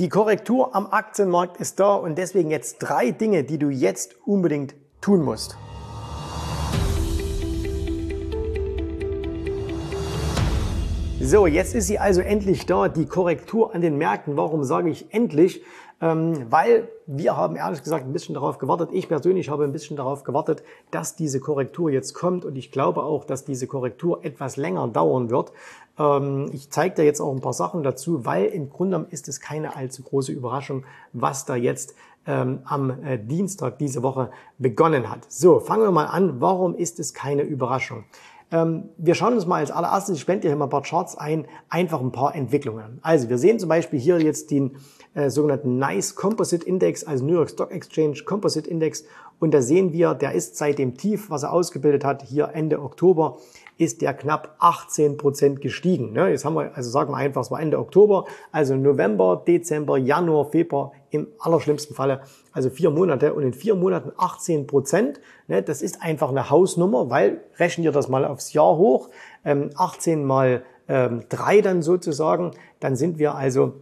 Die Korrektur am Aktienmarkt ist da und deswegen jetzt drei Dinge, die du jetzt unbedingt tun musst. So, jetzt ist sie also endlich da, die Korrektur an den Märkten. Warum sage ich endlich? Ähm, weil wir haben ehrlich gesagt ein bisschen darauf gewartet, ich persönlich habe ein bisschen darauf gewartet, dass diese Korrektur jetzt kommt und ich glaube auch, dass diese Korrektur etwas länger dauern wird. Ähm, ich zeige dir jetzt auch ein paar Sachen dazu, weil im Grunde ist es keine allzu große Überraschung, was da jetzt ähm, am äh, Dienstag diese Woche begonnen hat. So, fangen wir mal an. Warum ist es keine Überraschung? Ähm, wir schauen uns mal als allererstes, ich blende hier mal ein paar Charts ein, einfach ein paar Entwicklungen. Also wir sehen zum Beispiel hier jetzt den äh, sogenannten NICE Composite Index, also New York Stock Exchange Composite Index. Und da sehen wir, der ist seit dem Tief, was er ausgebildet hat, hier Ende Oktober, ist der knapp 18 Prozent gestiegen. Ne? Jetzt haben wir, also sagen wir einfach, es war Ende Oktober, also November, Dezember, Januar, Februar, im allerschlimmsten Falle, also vier Monate und in vier Monaten 18 Prozent. Ne? Das ist einfach eine Hausnummer, weil rechnen wir das mal aufs Jahr hoch, 18 ähm, mal ähm, 3 dann sozusagen, dann sind wir also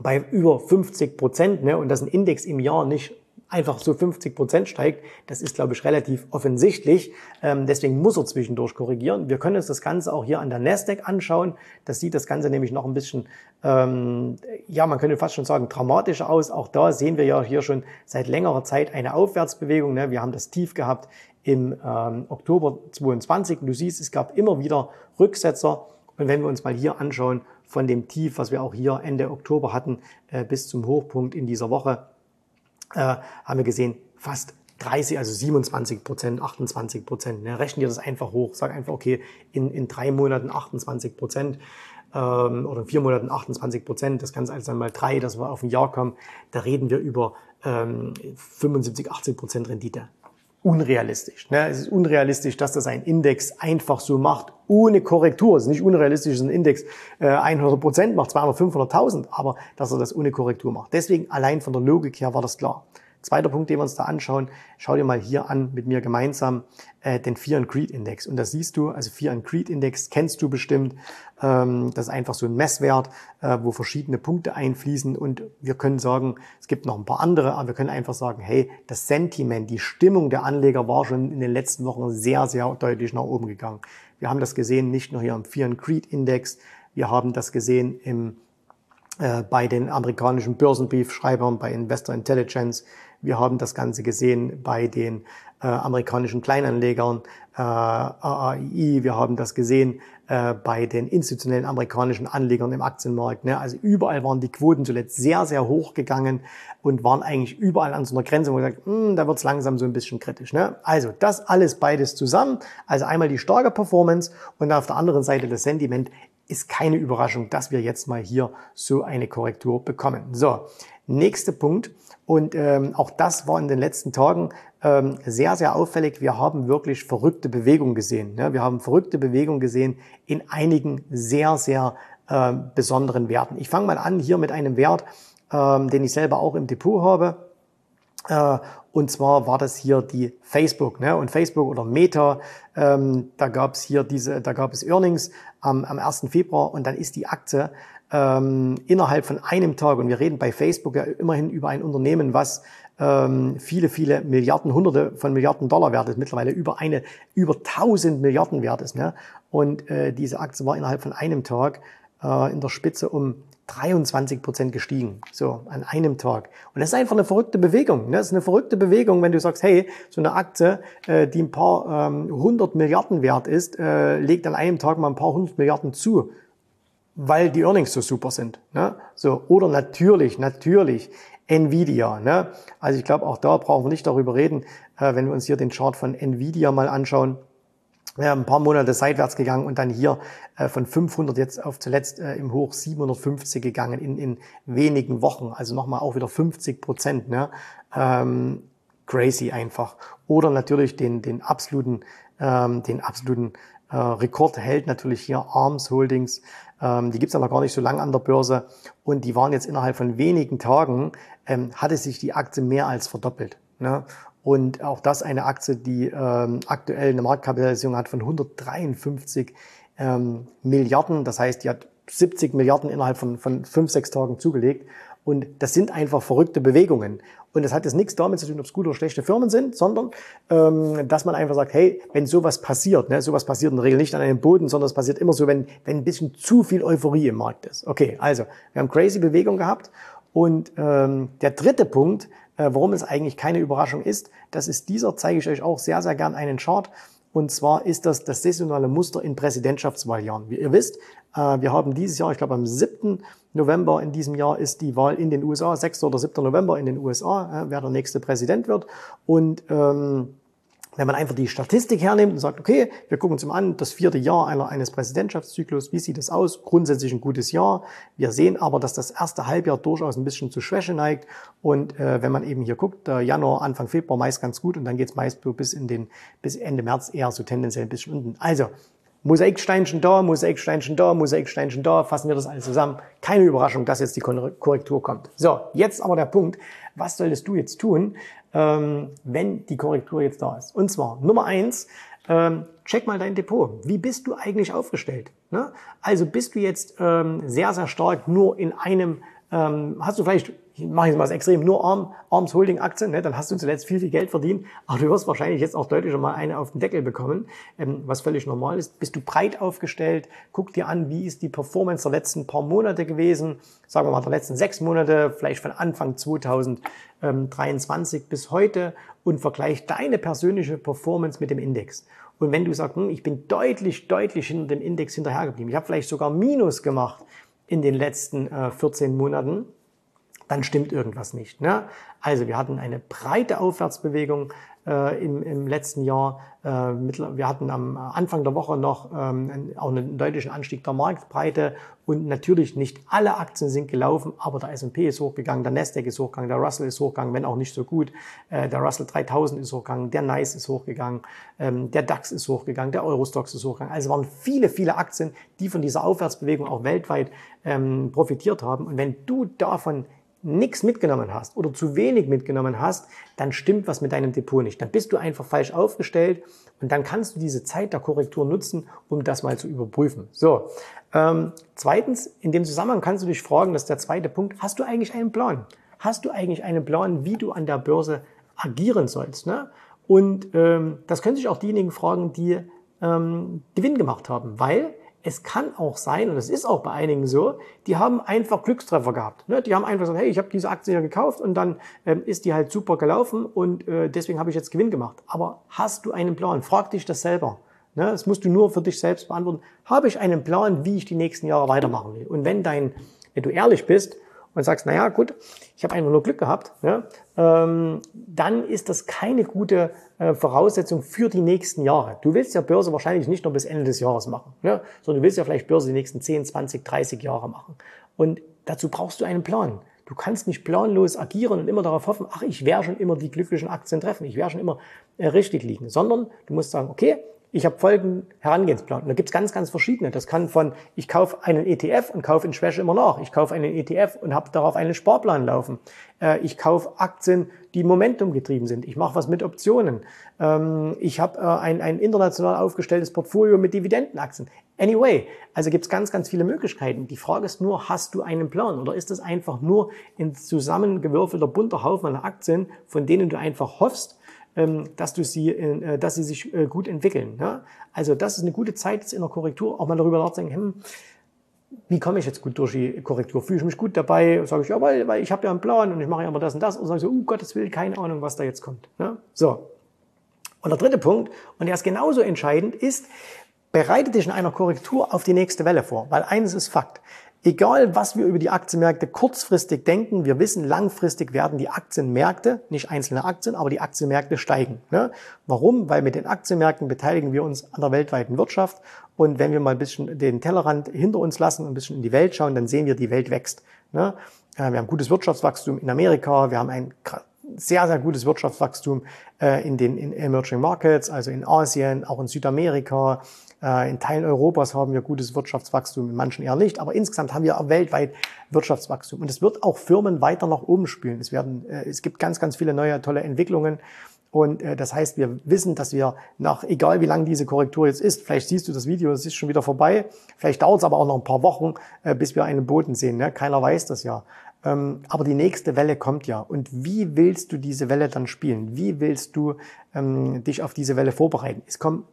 bei über 50 Prozent ne, und dass ein Index im Jahr nicht einfach so 50 Prozent steigt, das ist, glaube ich, relativ offensichtlich. Ähm, deswegen muss er zwischendurch korrigieren. Wir können uns das Ganze auch hier an der Nasdaq anschauen. Das sieht das Ganze nämlich noch ein bisschen, ähm, ja, man könnte fast schon sagen, dramatischer aus. Auch da sehen wir ja hier schon seit längerer Zeit eine Aufwärtsbewegung. Ne? Wir haben das Tief gehabt im ähm, Oktober 22. Du siehst, es gab immer wieder Rücksetzer. Und wenn wir uns mal hier anschauen, von dem Tief, was wir auch hier Ende Oktober hatten, äh, bis zum Hochpunkt in dieser Woche, äh, haben wir gesehen, fast 30, also 27 Prozent, 28 Prozent. Ne? Rechnen dir das einfach hoch. Sag einfach, okay, in, in drei Monaten 28 Prozent ähm, oder in vier Monaten 28 Prozent. Das Ganze also dann mal drei, dass wir auf ein Jahr kommen. Da reden wir über ähm, 75, 80 Prozent Rendite unrealistisch. Ne? Es ist unrealistisch, dass das ein Index einfach so macht, ohne Korrektur. Es ist nicht unrealistisch, dass ein Index äh, 100 Prozent macht, 200, 500.000, aber dass er das ohne Korrektur macht. Deswegen allein von der Logik her war das klar. Zweiter Punkt, den wir uns da anschauen, schau dir mal hier an mit mir gemeinsam äh, den Fear and Greed Index. Und da siehst du, also Fear and Greed Index kennst du bestimmt. Ähm, das ist einfach so ein Messwert, äh, wo verschiedene Punkte einfließen. Und wir können sagen, es gibt noch ein paar andere, aber wir können einfach sagen, hey, das Sentiment, die Stimmung der Anleger war schon in den letzten Wochen sehr, sehr deutlich nach oben gegangen. Wir haben das gesehen, nicht nur hier im Fear and Greed Index, wir haben das gesehen im äh, bei den amerikanischen Börsenbriefschreibern, bei Investor Intelligence. Wir haben das Ganze gesehen bei den äh, amerikanischen Kleinanlegern, äh, AAI. Wir haben das gesehen äh, bei den institutionellen amerikanischen Anlegern im Aktienmarkt. Ne? Also überall waren die Quoten zuletzt sehr, sehr hoch gegangen und waren eigentlich überall an so einer Grenze, wo man sagt, hm, da wird's langsam so ein bisschen kritisch. Ne? Also das alles beides zusammen. Also einmal die starke Performance und auf der anderen Seite das Sentiment ist keine Überraschung, dass wir jetzt mal hier so eine Korrektur bekommen. So, nächster Punkt. Und ähm, auch das war in den letzten Tagen ähm, sehr, sehr auffällig. Wir haben wirklich verrückte Bewegungen gesehen. Ne? Wir haben verrückte Bewegungen gesehen in einigen sehr, sehr äh, besonderen Werten. Ich fange mal an hier mit einem Wert, ähm, den ich selber auch im Depot habe. Äh, und zwar war das hier die Facebook, ne? Und Facebook oder Meta, ähm, da gab es hier diese, da gab es Earnings am, am 1. Februar und dann ist die Aktie ähm, innerhalb von einem Tag, und wir reden bei Facebook ja immerhin über ein Unternehmen, was ähm, viele, viele Milliarden, Hunderte von Milliarden Dollar wert ist, mittlerweile über eine, über 1000 Milliarden wert ist. Ne? Und äh, diese Aktie war innerhalb von einem Tag äh, in der Spitze um 23 Prozent gestiegen, so an einem Tag. Und das ist einfach eine verrückte Bewegung. Ne? Das ist eine verrückte Bewegung, wenn du sagst, hey, so eine Aktie, äh, die ein paar ähm, hundert Milliarden wert ist, äh, legt an einem Tag mal ein paar hundert Milliarden zu, weil die Earnings so super sind. Ne? So oder natürlich, natürlich Nvidia. Ne? Also ich glaube, auch da brauchen wir nicht darüber reden, äh, wenn wir uns hier den Chart von Nvidia mal anschauen ja, ein paar Monate seitwärts gegangen und dann hier äh, von 500 jetzt auf zuletzt äh, im Hoch 750 gegangen in, in wenigen Wochen. Also nochmal auch wieder 50 Prozent. Ne? Ähm, crazy einfach. Oder natürlich den, den absoluten, ähm, den absoluten äh, Rekord hält natürlich hier Arms Holdings. Ähm, die gibt's aber gar nicht so lange an der Börse. Und die waren jetzt innerhalb von wenigen Tagen, ähm, hatte sich die Aktie mehr als verdoppelt. Ne? Und auch das eine Aktie, die ähm, aktuell eine Marktkapitalisierung hat von 153 ähm, Milliarden. Das heißt, die hat 70 Milliarden innerhalb von, von fünf, sechs Tagen zugelegt. Und das sind einfach verrückte Bewegungen. Und das hat jetzt nichts damit zu tun, ob es gute oder schlechte Firmen sind, sondern ähm, dass man einfach sagt, hey, wenn sowas passiert, ne, sowas passiert in der Regel nicht an einem Boden, sondern es passiert immer so, wenn, wenn ein bisschen zu viel Euphorie im Markt ist. Okay, also wir haben crazy Bewegung gehabt. Und ähm, der dritte Punkt, äh, warum es eigentlich keine Überraschung ist, das ist dieser, zeige ich euch auch sehr, sehr gern einen Chart. Und zwar ist das das saisonale Muster in Präsidentschaftswahljahren. Wie ihr wisst, äh, wir haben dieses Jahr, ich glaube am 7. November in diesem Jahr ist die Wahl in den USA, 6. oder 7. November in den USA, äh, wer der nächste Präsident wird. Und ähm, wenn man einfach die Statistik hernimmt und sagt, okay, wir gucken uns mal an, das vierte Jahr einer, eines Präsidentschaftszyklus, wie sieht es aus? Grundsätzlich ein gutes Jahr. Wir sehen aber, dass das erste Halbjahr durchaus ein bisschen zu Schwäche neigt. Und äh, wenn man eben hier guckt, der Januar, Anfang Februar meist ganz gut und dann geht es meist bis in den bis Ende März eher so tendenziell ein bisschen unten. Also Mosaiksteinchen da, Mosaiksteinchen da, Mosaiksteinchen da, fassen wir das alles zusammen. Keine Überraschung, dass jetzt die Korrektur kommt. So, jetzt aber der Punkt, was solltest du jetzt tun, ähm, wenn die Korrektur jetzt da ist? Und zwar Nummer eins, ähm, check mal dein Depot. Wie bist du eigentlich aufgestellt? Ne? Also bist du jetzt ähm, sehr, sehr stark nur in einem, hast du vielleicht ich mache jetzt mal das Extrem, nur Arm, Arms Holding Aktien, ne, dann hast du zuletzt viel, viel Geld verdient, aber du wirst wahrscheinlich jetzt auch deutlich mal eine auf den Deckel bekommen, ähm, was völlig normal ist. Bist du breit aufgestellt, guck dir an, wie ist die Performance der letzten paar Monate gewesen, sagen wir mal der letzten sechs Monate, vielleicht von Anfang 2023 bis heute und vergleich deine persönliche Performance mit dem Index. Und wenn du sagst, hm, ich bin deutlich, deutlich hinter dem Index hinterhergeblieben, ich habe vielleicht sogar Minus gemacht in den letzten äh, 14 Monaten, dann stimmt irgendwas nicht. Ne? Also wir hatten eine breite Aufwärtsbewegung äh, im, im letzten Jahr. Äh, wir hatten am Anfang der Woche noch ähm, auch einen deutlichen Anstieg der Marktbreite und natürlich nicht alle Aktien sind gelaufen, aber der S&P ist hochgegangen, der Nasdaq ist hochgegangen, der Russell ist hochgegangen, wenn auch nicht so gut. Äh, der Russell 3000 ist hochgegangen, der NICE ist hochgegangen, ähm, der DAX ist hochgegangen, der Eurostox ist hochgegangen. Also waren viele, viele Aktien, die von dieser Aufwärtsbewegung auch weltweit ähm, profitiert haben. Und wenn du davon nichts mitgenommen hast oder zu wenig mitgenommen hast, dann stimmt was mit deinem Depot nicht. Dann bist du einfach falsch aufgestellt und dann kannst du diese Zeit der Korrektur nutzen, um das mal zu überprüfen. So, ähm, zweitens, in dem Zusammenhang kannst du dich fragen, das ist der zweite Punkt, hast du eigentlich einen Plan? Hast du eigentlich einen Plan, wie du an der Börse agieren sollst? Ne? Und ähm, das können sich auch diejenigen fragen, die ähm, Gewinn gemacht haben, weil es kann auch sein, und es ist auch bei einigen so, die haben einfach Glückstreffer gehabt. Ne? Die haben einfach gesagt, hey, ich habe diese Aktie ja gekauft und dann ähm, ist die halt super gelaufen und äh, deswegen habe ich jetzt Gewinn gemacht. Aber hast du einen Plan? Frag dich das selber. Ne? Das musst du nur für dich selbst beantworten. Habe ich einen Plan, wie ich die nächsten Jahre weitermachen will? Und wenn dein, wenn du ehrlich bist und sagst, naja, gut, ich habe einfach nur Glück gehabt, ja, ähm, dann ist das keine gute äh, Voraussetzung für die nächsten Jahre. Du willst ja Börse wahrscheinlich nicht nur bis Ende des Jahres machen, ja, sondern du willst ja vielleicht Börse die nächsten 10, 20, 30 Jahre machen. Und dazu brauchst du einen Plan. Du kannst nicht planlos agieren und immer darauf hoffen, ach, ich werde schon immer die glücklichen Aktien treffen, ich werde schon immer äh, richtig liegen, sondern du musst sagen, okay, ich habe folgenden Herangehенsplan. Und da gibt's ganz, ganz verschiedene. Das kann von, ich kaufe einen ETF und kaufe in Schwäche immer nach. Ich kaufe einen ETF und habe darauf einen Sparplan laufen. Äh, ich kaufe Aktien, die Momentum getrieben sind. Ich mache was mit Optionen. Ähm, ich habe äh, ein, ein international aufgestelltes Portfolio mit Dividendenaktien. Anyway, also gibt's ganz, ganz viele Möglichkeiten. Die Frage ist nur, hast du einen Plan oder ist das einfach nur ein zusammengewürfelter bunter Haufen an Aktien, von denen du einfach hoffst, dass, du sie, äh, dass sie sich äh, gut entwickeln. Ja? Also das ist eine gute Zeit jetzt in der Korrektur, auch mal darüber nachzudenken, hm, wie komme ich jetzt gut durch die Korrektur? Fühle ich mich gut dabei? Sage ich, ja, weil, weil ich habe ja einen Plan und ich mache ja immer das und das. Und sage ich so, um Gottes Willen, keine Ahnung, was da jetzt kommt. Ja? So. Und der dritte Punkt, und der ist genauso entscheidend, ist, bereite dich in einer Korrektur auf die nächste Welle vor. Weil eines ist Fakt. Egal, was wir über die Aktienmärkte kurzfristig denken, wir wissen, langfristig werden die Aktienmärkte, nicht einzelne Aktien, aber die Aktienmärkte steigen. Ne? Warum? Weil mit den Aktienmärkten beteiligen wir uns an der weltweiten Wirtschaft. Und wenn wir mal ein bisschen den Tellerrand hinter uns lassen und ein bisschen in die Welt schauen, dann sehen wir, die Welt wächst. Ne? Äh, wir haben gutes Wirtschaftswachstum in Amerika, wir haben ein sehr, sehr gutes Wirtschaftswachstum äh, in den in Emerging Markets, also in Asien, auch in Südamerika, in Teilen Europas haben wir gutes Wirtschaftswachstum, in manchen eher nicht, aber insgesamt haben wir auch weltweit Wirtschaftswachstum. Und es wird auch Firmen weiter nach oben spülen. Es, werden, äh, es gibt ganz, ganz viele neue, tolle Entwicklungen. Und äh, das heißt, wir wissen, dass wir nach, egal wie lang diese Korrektur jetzt ist, vielleicht siehst du das Video, es ist schon wieder vorbei, vielleicht dauert es aber auch noch ein paar Wochen, äh, bis wir einen Boden sehen. Ne? Keiner weiß das ja. Ähm, aber die nächste Welle kommt ja. Und wie willst du diese Welle dann spielen? Wie willst du ähm, dich auf diese Welle vorbereiten? Es kommen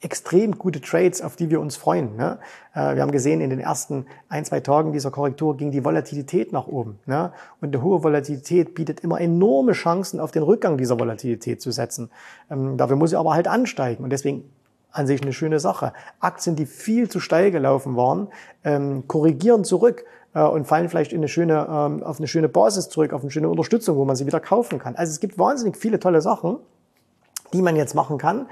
extrem gute Trades, auf die wir uns freuen. Ne? Äh, wir haben gesehen, in den ersten ein, zwei Tagen dieser Korrektur ging die Volatilität nach oben. Ne? Und eine hohe Volatilität bietet immer enorme Chancen, auf den Rückgang dieser Volatilität zu setzen. Ähm, dafür muss sie aber halt ansteigen. Und deswegen an sich eine schöne Sache. Aktien, die viel zu steil gelaufen waren, ähm, korrigieren zurück äh, und fallen vielleicht in eine schöne, ähm, auf eine schöne Basis zurück, auf eine schöne Unterstützung, wo man sie wieder kaufen kann. Also es gibt wahnsinnig viele tolle Sachen, die man jetzt machen kann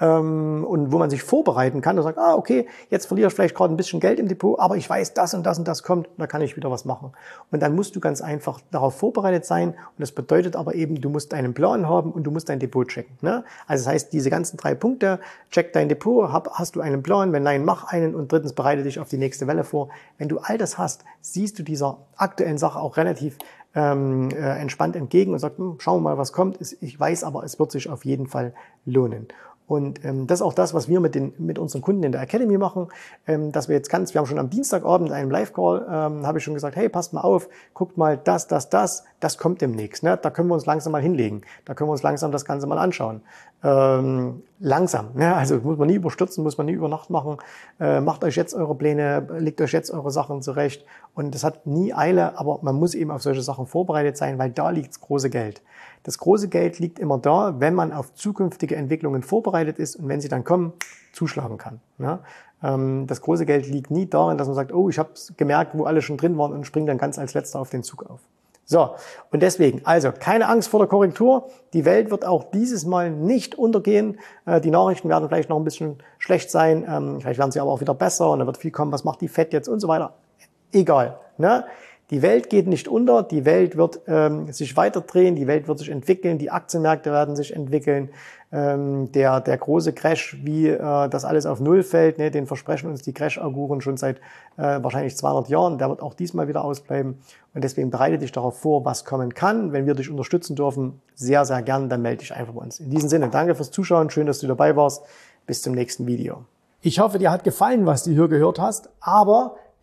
ähm, und wo man sich vorbereiten kann und sagt, ah, okay, jetzt verliere ich vielleicht gerade ein bisschen Geld im Depot, aber ich weiß, das und das und das kommt, da kann ich wieder was machen. Und dann musst du ganz einfach darauf vorbereitet sein und das bedeutet aber eben, du musst einen Plan haben und du musst dein Depot checken. Ne? Also das heißt, diese ganzen drei Punkte, check dein Depot, hab, hast du einen Plan, wenn nein, mach einen und drittens bereite dich auf die nächste Welle vor. Wenn du all das hast, siehst du dieser aktuellen Sache auch relativ ähm, äh, entspannt entgegen und sagt, hm, schauen wir mal, was kommt. Ich weiß aber, es wird sich auf jeden Fall lohnen. Und ähm, das ist auch das, was wir mit, den, mit unseren Kunden in der Academy machen, ähm, dass wir jetzt ganz, wir haben schon am Dienstagabend einen Live-Call, ähm, habe ich schon gesagt, hey, passt mal auf, guckt mal das, das, das, das kommt demnächst. Ne? Da können wir uns langsam mal hinlegen. Da können wir uns langsam das Ganze mal anschauen. Ähm, langsam, ne? also muss man nie überstürzen, muss man nie über Nacht machen. Äh, macht euch jetzt eure Pläne, legt euch jetzt eure Sachen zurecht. Und das hat nie Eile, aber man muss eben auf solche Sachen vorbereitet sein, weil da liegt das große Geld. Das große Geld liegt immer da, wenn man auf zukünftige Entwicklungen vorbereitet ist und wenn sie dann kommen, zuschlagen kann. Ja? Ähm, das große Geld liegt nie darin, dass man sagt, oh, ich habe gemerkt, wo alle schon drin waren und springe dann ganz als letzter auf den Zug auf. So, und deswegen, also keine Angst vor der Korrektur. Die Welt wird auch dieses Mal nicht untergehen. Äh, die Nachrichten werden vielleicht noch ein bisschen schlecht sein. Ähm, vielleicht werden sie aber auch wieder besser und dann wird viel kommen, was macht die Fed jetzt und so weiter. Egal. Ne? Die Welt geht nicht unter, die Welt wird ähm, sich weiterdrehen, die Welt wird sich entwickeln, die Aktienmärkte werden sich entwickeln. Ähm, der, der große Crash, wie äh, das alles auf Null fällt, ne, den versprechen uns die Crash-Auguren schon seit äh, wahrscheinlich 200 Jahren, der wird auch diesmal wieder ausbleiben. Und deswegen bereite dich darauf vor, was kommen kann. Wenn wir dich unterstützen dürfen, sehr, sehr gern, dann melde dich einfach bei uns. In diesem Sinne, danke fürs Zuschauen, schön, dass du dabei warst. Bis zum nächsten Video. Ich hoffe, dir hat gefallen, was du hier gehört hast, aber